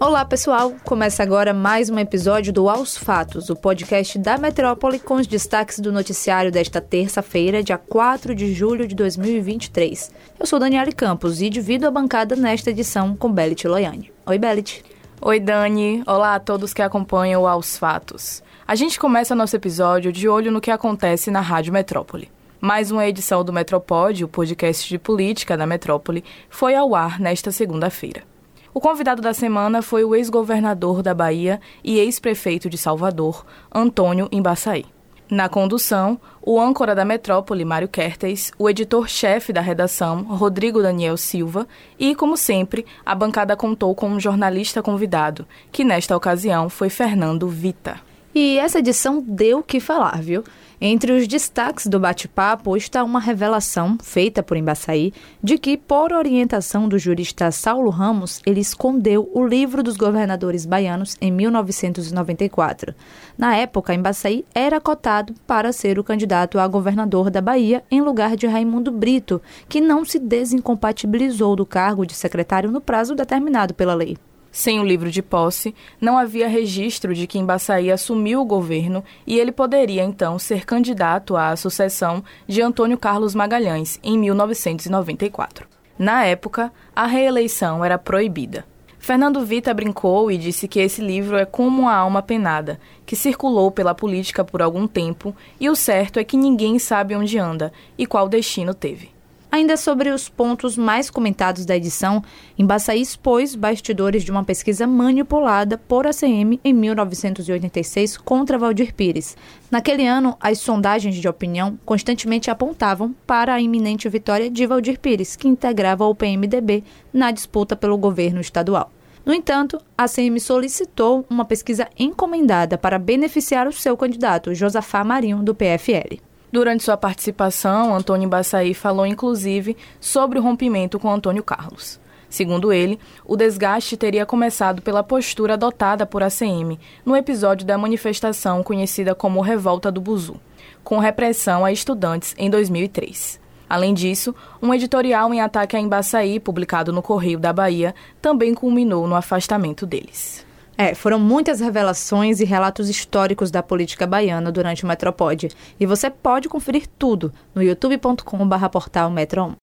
Olá, pessoal! Começa agora mais um episódio do Aos Fatos, o podcast da Metrópole com os destaques do noticiário desta terça-feira, dia 4 de julho de 2023. Eu sou Daniele Campos e divido a bancada nesta edição com Belit Loiane. Oi, Belit. Oi, Dani. Olá a todos que acompanham o Aos Fatos. A gente começa nosso episódio de olho no que acontece na Rádio Metrópole. Mais uma edição do Metropod, o podcast de política da Metrópole, foi ao ar nesta segunda-feira. O convidado da semana foi o ex-governador da Bahia e ex-prefeito de Salvador, Antônio Embaçaí. Na condução, o âncora da Metrópole, Mário Kertes, o editor-chefe da redação, Rodrigo Daniel Silva, e, como sempre, a bancada contou com um jornalista convidado, que nesta ocasião foi Fernando Vita. E essa edição deu o que falar, viu? Entre os destaques do bate-papo está uma revelação feita por Embaçaí de que, por orientação do jurista Saulo Ramos, ele escondeu o livro dos governadores baianos em 1994. Na época, Embaçaí era cotado para ser o candidato a governador da Bahia em lugar de Raimundo Brito, que não se desincompatibilizou do cargo de secretário no prazo determinado pela lei. Sem o livro de posse, não havia registro de que Embaçaí assumiu o governo e ele poderia então ser candidato à sucessão de Antônio Carlos Magalhães em 1994. Na época, a reeleição era proibida. Fernando Vita brincou e disse que esse livro é como uma alma penada, que circulou pela política por algum tempo e o certo é que ninguém sabe onde anda e qual destino teve. Ainda sobre os pontos mais comentados da edição, Embaçaí expôs bastidores de uma pesquisa manipulada por ACM em 1986 contra Valdir Pires. Naquele ano, as sondagens de opinião constantemente apontavam para a iminente vitória de Valdir Pires, que integrava o PMDB na disputa pelo governo estadual. No entanto, a ACM solicitou uma pesquisa encomendada para beneficiar o seu candidato, Josafá Marinho, do PFL. Durante sua participação, Antônio Baçaí falou inclusive sobre o rompimento com Antônio Carlos. Segundo ele, o desgaste teria começado pela postura adotada por ACM no episódio da manifestação conhecida como Revolta do Buzu, com repressão a estudantes em 2003. Além disso, um editorial em ataque a Embaçaí, publicado no Correio da Bahia, também culminou no afastamento deles. É, foram muitas revelações e relatos históricos da política baiana durante o Metropod. E você pode conferir tudo no youtube.com.br portal Metro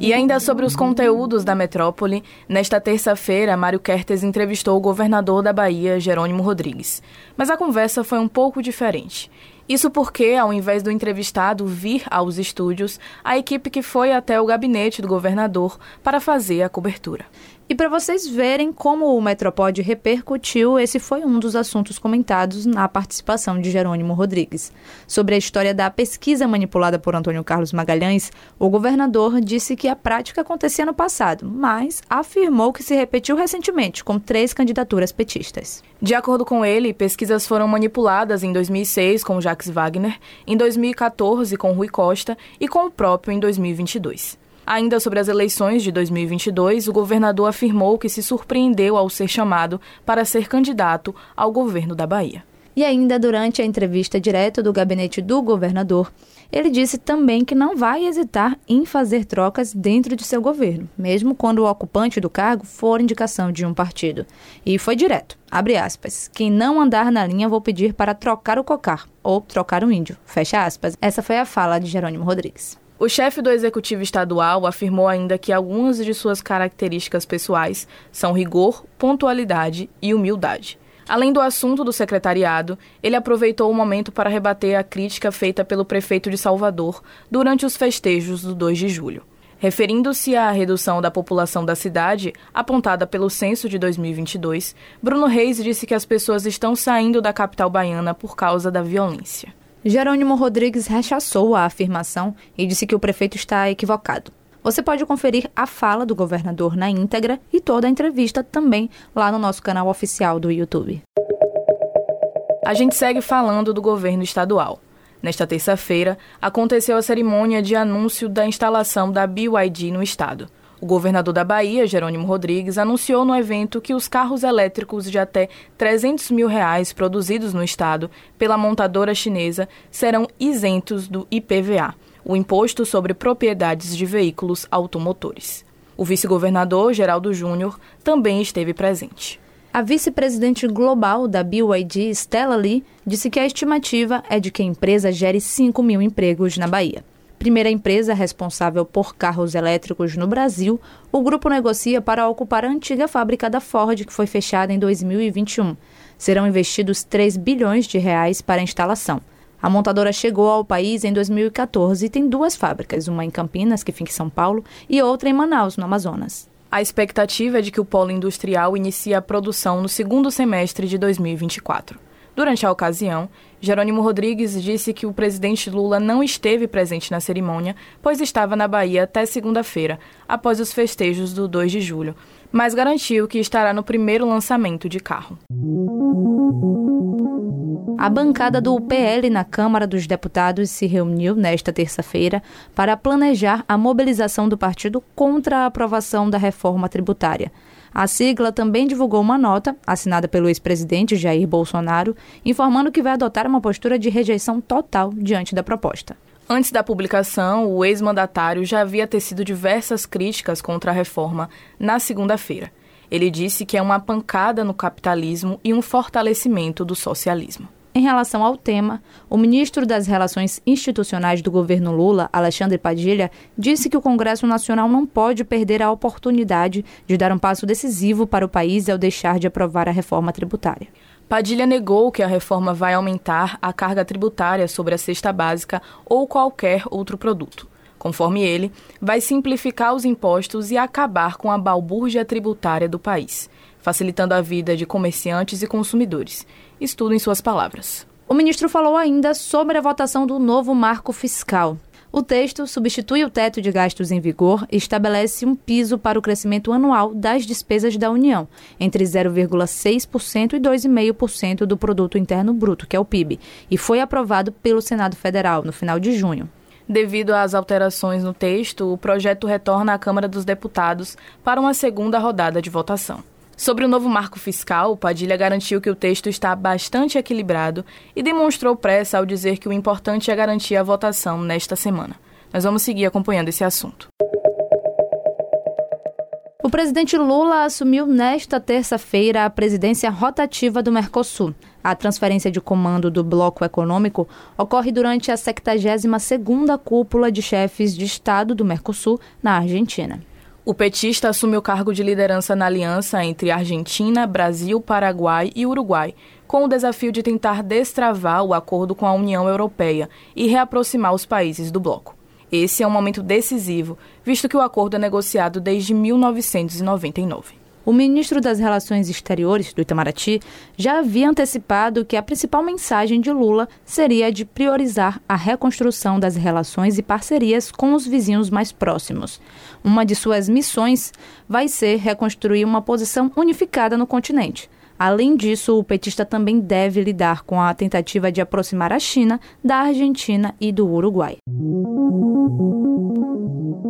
E ainda sobre os conteúdos da metrópole, nesta terça-feira, Mário Kertes entrevistou o governador da Bahia, Jerônimo Rodrigues. Mas a conversa foi um pouco diferente. Isso porque, ao invés do entrevistado vir aos estúdios, a equipe que foi até o gabinete do governador para fazer a cobertura. E para vocês verem como o Metropod repercutiu, esse foi um dos assuntos comentados na participação de Jerônimo Rodrigues. Sobre a história da pesquisa manipulada por Antônio Carlos Magalhães, o governador disse que a prática acontecia no passado, mas afirmou que se repetiu recentemente com três candidaturas petistas. De acordo com ele, pesquisas foram manipuladas em 2006 com Jacques Wagner, em 2014 com Rui Costa e com o próprio em 2022. Ainda sobre as eleições de 2022, o governador afirmou que se surpreendeu ao ser chamado para ser candidato ao governo da Bahia. E ainda durante a entrevista direto do gabinete do governador, ele disse também que não vai hesitar em fazer trocas dentro de seu governo, mesmo quando o ocupante do cargo for indicação de um partido. E foi direto, abre aspas, quem não andar na linha vou pedir para trocar o cocar, ou trocar o índio, fecha aspas. Essa foi a fala de Jerônimo Rodrigues. O chefe do executivo estadual afirmou ainda que algumas de suas características pessoais são rigor, pontualidade e humildade. Além do assunto do secretariado, ele aproveitou o momento para rebater a crítica feita pelo prefeito de Salvador durante os festejos do 2 de julho. Referindo-se à redução da população da cidade, apontada pelo censo de 2022, Bruno Reis disse que as pessoas estão saindo da capital baiana por causa da violência. Jerônimo Rodrigues rechaçou a afirmação e disse que o prefeito está equivocado. Você pode conferir a fala do governador na íntegra e toda a entrevista também lá no nosso canal oficial do YouTube. A gente segue falando do governo estadual. Nesta terça-feira, aconteceu a cerimônia de anúncio da instalação da BYD no estado. O governador da Bahia, Jerônimo Rodrigues, anunciou no evento que os carros elétricos de até 300 mil reais produzidos no estado pela montadora chinesa serão isentos do IPVA, o Imposto sobre Propriedades de Veículos Automotores. O vice-governador, Geraldo Júnior, também esteve presente. A vice-presidente global da BYD, Stella Lee, disse que a estimativa é de que a empresa gere 5 mil empregos na Bahia. Primeira empresa responsável por carros elétricos no Brasil, o grupo negocia para ocupar a antiga fábrica da Ford, que foi fechada em 2021. Serão investidos 3 bilhões de reais para a instalação. A montadora chegou ao país em 2014 e tem duas fábricas, uma em Campinas, que fica em São Paulo, e outra em Manaus, no Amazonas. A expectativa é de que o polo industrial inicie a produção no segundo semestre de 2024. Durante a ocasião, Jerônimo Rodrigues disse que o presidente Lula não esteve presente na cerimônia, pois estava na Bahia até segunda-feira, após os festejos do 2 de julho, mas garantiu que estará no primeiro lançamento de carro. A bancada do PL na Câmara dos Deputados se reuniu nesta terça-feira para planejar a mobilização do partido contra a aprovação da reforma tributária. A sigla também divulgou uma nota, assinada pelo ex-presidente Jair Bolsonaro, informando que vai adotar uma postura de rejeição total diante da proposta. Antes da publicação, o ex-mandatário já havia tecido diversas críticas contra a reforma na segunda-feira. Ele disse que é uma pancada no capitalismo e um fortalecimento do socialismo. Em relação ao tema, o ministro das Relações Institucionais do governo Lula, Alexandre Padilha, disse que o Congresso Nacional não pode perder a oportunidade de dar um passo decisivo para o país ao deixar de aprovar a reforma tributária. Padilha negou que a reforma vai aumentar a carga tributária sobre a cesta básica ou qualquer outro produto. Conforme ele, vai simplificar os impostos e acabar com a balbúrdia tributária do país facilitando a vida de comerciantes e consumidores. Estudo em suas palavras. O ministro falou ainda sobre a votação do novo marco fiscal. O texto substitui o teto de gastos em vigor e estabelece um piso para o crescimento anual das despesas da União, entre 0,6% e 2,5% do produto interno bruto, que é o PIB, e foi aprovado pelo Senado Federal no final de junho. Devido às alterações no texto, o projeto retorna à Câmara dos Deputados para uma segunda rodada de votação. Sobre o novo marco fiscal, Padilha garantiu que o texto está bastante equilibrado e demonstrou pressa ao dizer que o importante é garantir a votação nesta semana. Nós vamos seguir acompanhando esse assunto. O presidente Lula assumiu nesta terça-feira a presidência rotativa do Mercosul. A transferência de comando do bloco econômico ocorre durante a 72ª cúpula de chefes de Estado do Mercosul na Argentina. O petista assume o cargo de liderança na aliança entre Argentina, Brasil, Paraguai e Uruguai, com o desafio de tentar destravar o acordo com a União Europeia e reaproximar os países do bloco. Esse é um momento decisivo, visto que o acordo é negociado desde 1999. O ministro das Relações Exteriores do Itamaraty já havia antecipado que a principal mensagem de Lula seria a de priorizar a reconstrução das relações e parcerias com os vizinhos mais próximos. Uma de suas missões vai ser reconstruir uma posição unificada no continente. Além disso, o petista também deve lidar com a tentativa de aproximar a China da Argentina e do Uruguai.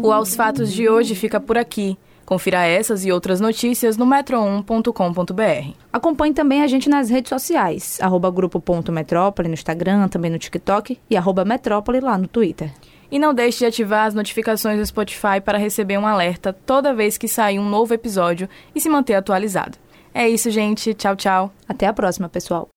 O Aos Fatos de hoje fica por aqui. Confira essas e outras notícias no metro1.com.br. Acompanhe também a gente nas redes sociais, arroba grupo.metrópole no Instagram, também no TikTok e arroba metrópole lá no Twitter. E não deixe de ativar as notificações do Spotify para receber um alerta toda vez que sair um novo episódio e se manter atualizado. É isso, gente. Tchau, tchau. Até a próxima, pessoal.